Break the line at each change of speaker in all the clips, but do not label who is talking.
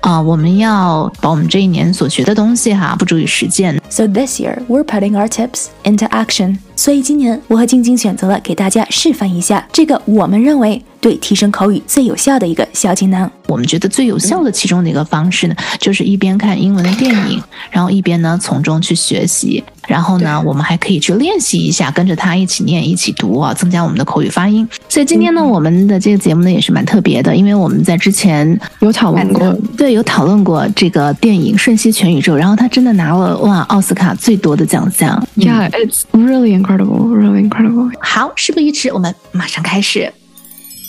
啊，我们要把我们这一年所学的东西哈，付诸于实践。
So this year we're putting our tips into action。所以今年我和晶晶选择了给大家示范一下这个我们认为对提升口语最有效的一个小技能。
我们觉得最有效的其中的一个方式呢，就是一边看英文的电影，然后一边呢从中去学习。然后呢，我们还可以去练习一下，跟着他一起念、一起读啊，增加我们的口语发音。所以今天呢，我们的这个节目呢也是蛮特别的，因为我们在之前
有讨论过，
对，有讨论过这个电影《瞬息全宇宙》，然后他真的拿了哇奥斯卡最多的奖项。
Yeah, it's really incredible, really incredible.
好，事不宜迟，我们马上开始。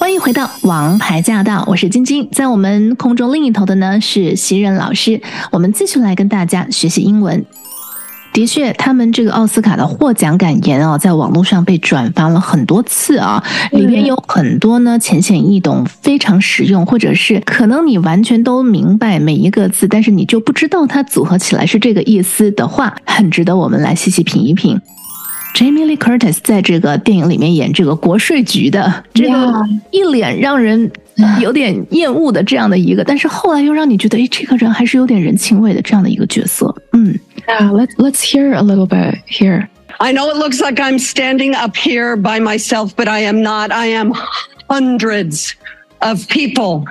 欢迎回到《王牌驾到》，我是晶晶，在我们空中另一头的呢是袭人老师，我们继续来跟大家学习英文。的确，他们这个奥斯卡的获奖感言啊，在网络上被转发了很多次啊，里面有很多呢浅显易懂、非常实用，或者是可能你完全都明白每一个字，但是你就不知道它组合起来是这个意思的话，很值得我们来细细品一品。Jamie Lee Curtis 在这个电影里面演这个国税局的这个一脸让人有点厌恶的这样的一个，但是后来又让你觉得，哎，这个人还是有点人情味的这样的一个角色。嗯。
Yeah, let's let's hear a little bit here.
I know it looks like I'm standing up here by myself, but I am not. I am hundreds of people.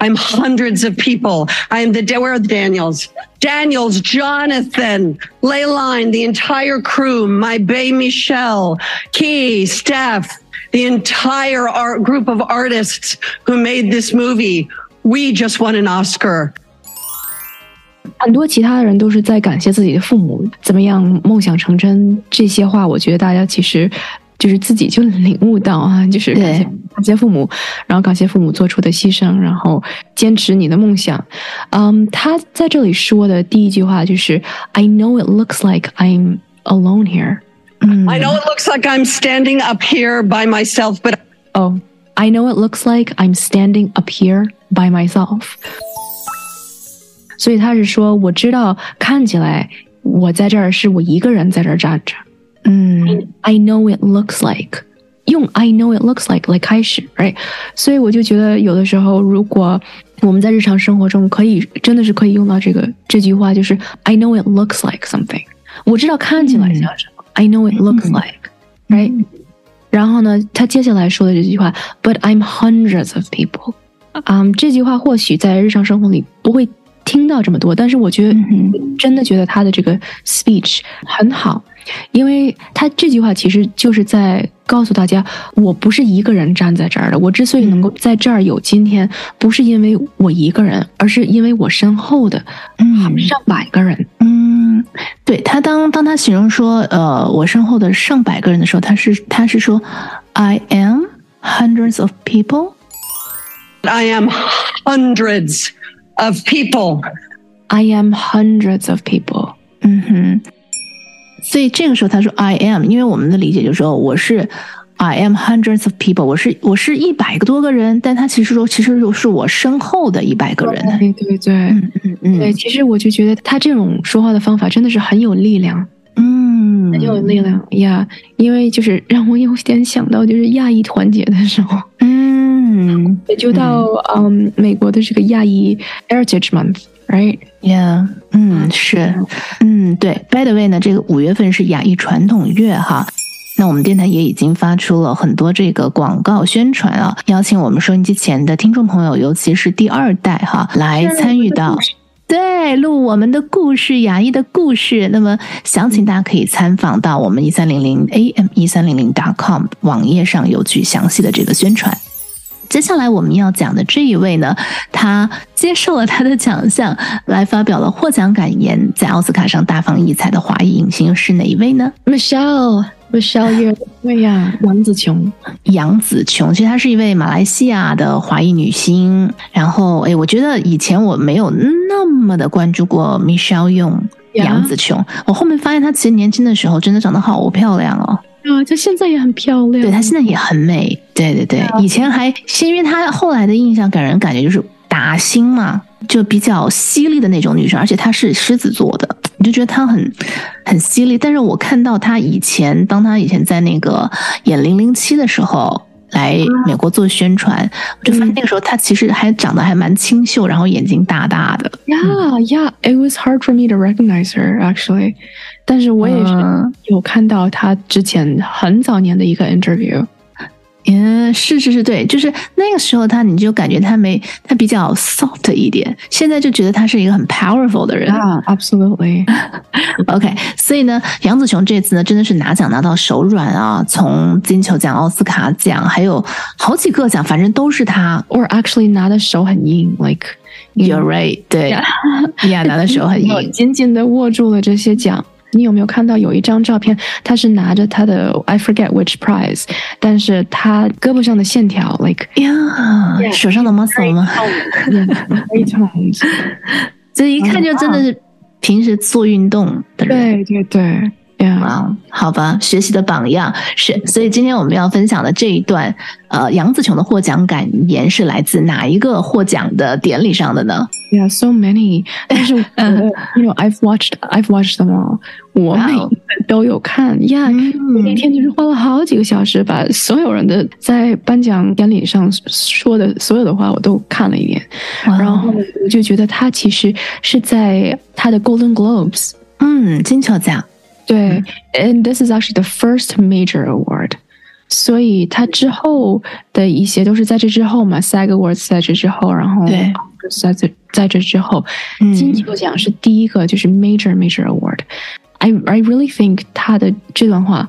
I'm hundreds of people. I am the where are the Daniels? Daniels, Jonathan, Leyline, the entire crew, my Bay Michelle, Key, Steph, the entire art group of artists who made this movie. We just won an Oscar.
很多其他的人都是在感谢自己的父母，怎么样梦想成真这些话，我觉得大家其实 就是自己就领悟到啊，就是感谢感谢父母，然后感谢父母做出的牺牲，然后坚持你的梦想。嗯，他在这里说的第一句话就是 "I know it looks like I'm alone here."
I know it looks like I'm standing up here by myself, but
oh, I know it looks like I'm standing up here by myself. 所以他是说，我知道看起来我在这儿是我一个人在这儿站着。嗯，I know it looks like 用 I know it looks like 来开始，right？所以我就觉得有的时候，如果我们在日常生活中可以真的是可以用到这个这句话，就是 I know it looks like something。我知道看起来像什么、嗯、，I know it looks like，right？、嗯、然后呢，他接下来说的这句话，But I'm hundreds of people。嗯，这句话或许在日常生活里不会。听到这么多，但是我觉得真的觉得他的这个 speech 很好，因为他这句话其实就是在告诉大家，我不是一个人站在这儿的。我之所以能够在这儿有今天，不是因为我一个人，而是因为我身后的嗯上百个人。
嗯，对他当当他形容说呃我身后的上百个人的时候，他是他是说 I am hundreds of people.
I am hundreds. of people.
I am hundreds of people.
嗯哼，所以这个时候他说 I am，因为我们的理解就是说我是 I am hundreds of people，我是我是一百个多个人，但他其实说其实就是我身后的一百个人。
对对对，嗯嗯嗯，对，其实我就觉得他这种说话的方法真的是很有力量。
嗯，
很有力量呀，因为就是让我有点想到就是亚裔团结的时候。
嗯，
也就到嗯美国的这个亚裔 Heritage Month，right？Yeah，
嗯是，嗯对。By the way 呢，这个五月份是雅艺传统月哈。那我们电台也已经发出了很多这个广告宣传啊，邀请我们收音机前的听众朋友，尤其是第二代哈，来参与到。对，录我们的故事，雅艺的故事。那么详情大家可以参访到我们一三零零 am 一三零零 com 网页上有具详细的这个宣传。接下来我们要讲的这一位呢，他接受了他的奖项，来发表了获奖感言，在奥斯卡上大放异彩的华裔影星是哪一位呢
？Michelle Michelle Yeoh，对呀，杨紫琼，
杨紫琼，其实她是一位马来西亚的华裔女星。然后，哎，我觉得以前我没有那么的关注过 Michelle Yeoh 杨紫琼。我后面发现她其实年轻的时候真的长得好漂亮哦。
啊，她现在也很漂亮。
对她现在也很美。对对对，以前还是，因为她后来的印象给人感觉就是打星嘛。就比较犀利的那种女生，而且她是狮子座的，你就觉得她很很犀利。但是我看到她以前，当她以前在那个演零零七的时候来美国做宣传，我就发现那个时候他其实还长得还蛮清秀，然后眼睛大大的。
Yeah, yeah, it was hard for me to recognize her actually. 但是我也是有看到他之前很早年的一个 interview。
嗯，是是是，对，就是那个时候他，你就感觉他没他比较 soft 一点，现在就觉得他是一个很 powerful 的人。
啊，absolutely。
OK，所以呢，杨紫琼这次呢真的是拿奖拿到手软啊，从金球奖、奥斯卡奖，还有好几个奖，反正都是他
，or actually 拿的手很硬，like
you're right，对，，yeah，，拿的手很硬，
紧紧的握住了这些奖。你有没有看到有一张照片？他是拿着他的 I forget which prize，但是他胳膊上的线条，like
呀，手上的 muscle 吗？
非常，
这 一看就真的是平时做运动的
人。对对对。
啊，好吧，学习的榜样。是，所以今天我们要分享的这一段，呃，杨紫琼的获奖感言是来自哪一个获奖的典礼上的呢
？Yeah, so many，但是，you know, I've watched, I've watched them all，我每都有看，Yeah，那天就是花了好几个小时，把所有人的在颁奖典礼上说的所有的话我都看了一遍，然后我就觉得他其实是在他的 Golden Globes，
嗯，金球奖。
对，and this is actually the first major award，所以它之后的一些都是在这之后嘛，SAG Awards 在这之后，然后，在这在这之后，金球奖是第一个就是 major major award。I I really think 他的这段话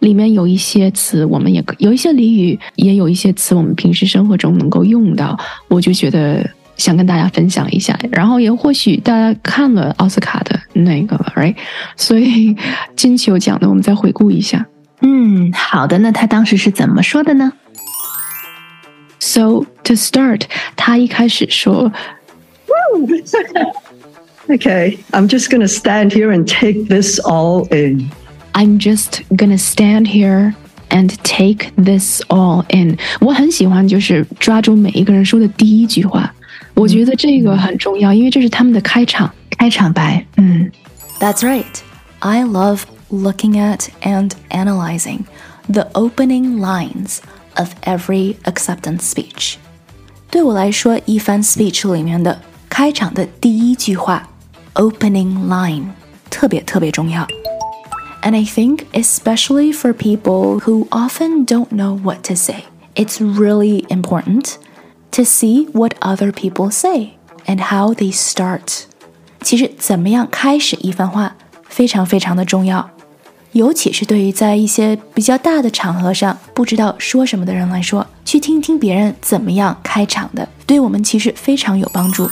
里面有一些词，我们也有一些俚语，也有一些词我们平时生活中能够用到，我就觉得。想跟大家分享一下，然后也或许大家看了奥斯卡的那个了，right？所以金球奖的我们再回顾一下。
嗯，好的，那他当时是怎么说的呢？
So to start，他一开始说，
Okay, I'm just gonna stand here and take this all in.
I'm just gonna stand here and take this all in。我很喜欢就是抓住每一个人说的第一句话。我觉得这个很重要，因为这是他们的开场
开场白。
嗯，That's right. I love looking at and analyzing the opening lines of every acceptance speech. 对我来说，一番 speech 里面的开场的第一句话 opening line 特别特别重要。And I think especially for people who often don't know what to say, it's really important to see what other people say and how they start。 其实怎么样开始一番话非常非常的重要，尤其是对于在一些比较大的场合上不知道说什么的人来说，去听听别人怎么样开场的，对我们其实非常有帮助。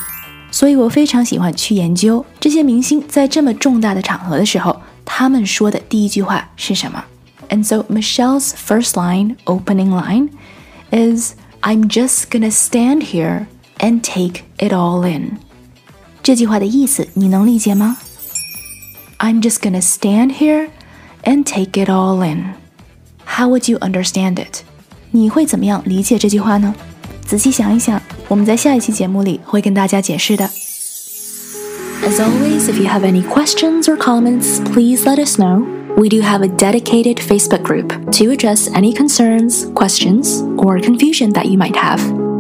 所以我非常喜欢去研究这些明星在这么重大的场合的时候，他们说的第一句话是什么。And so Michelle's first line, opening line, is I'm just gonna stand here and take it all in。这句话的意思你能理解吗？I'm just gonna stand here and take it all in. How would you understand it？你会怎么样理解这句话呢？仔细想一想，我们在下一期节目里会跟大家解释的。As always, if you have any questions or comments, please let us know. We do have a dedicated Facebook group to address any concerns, questions, or confusion that you might have.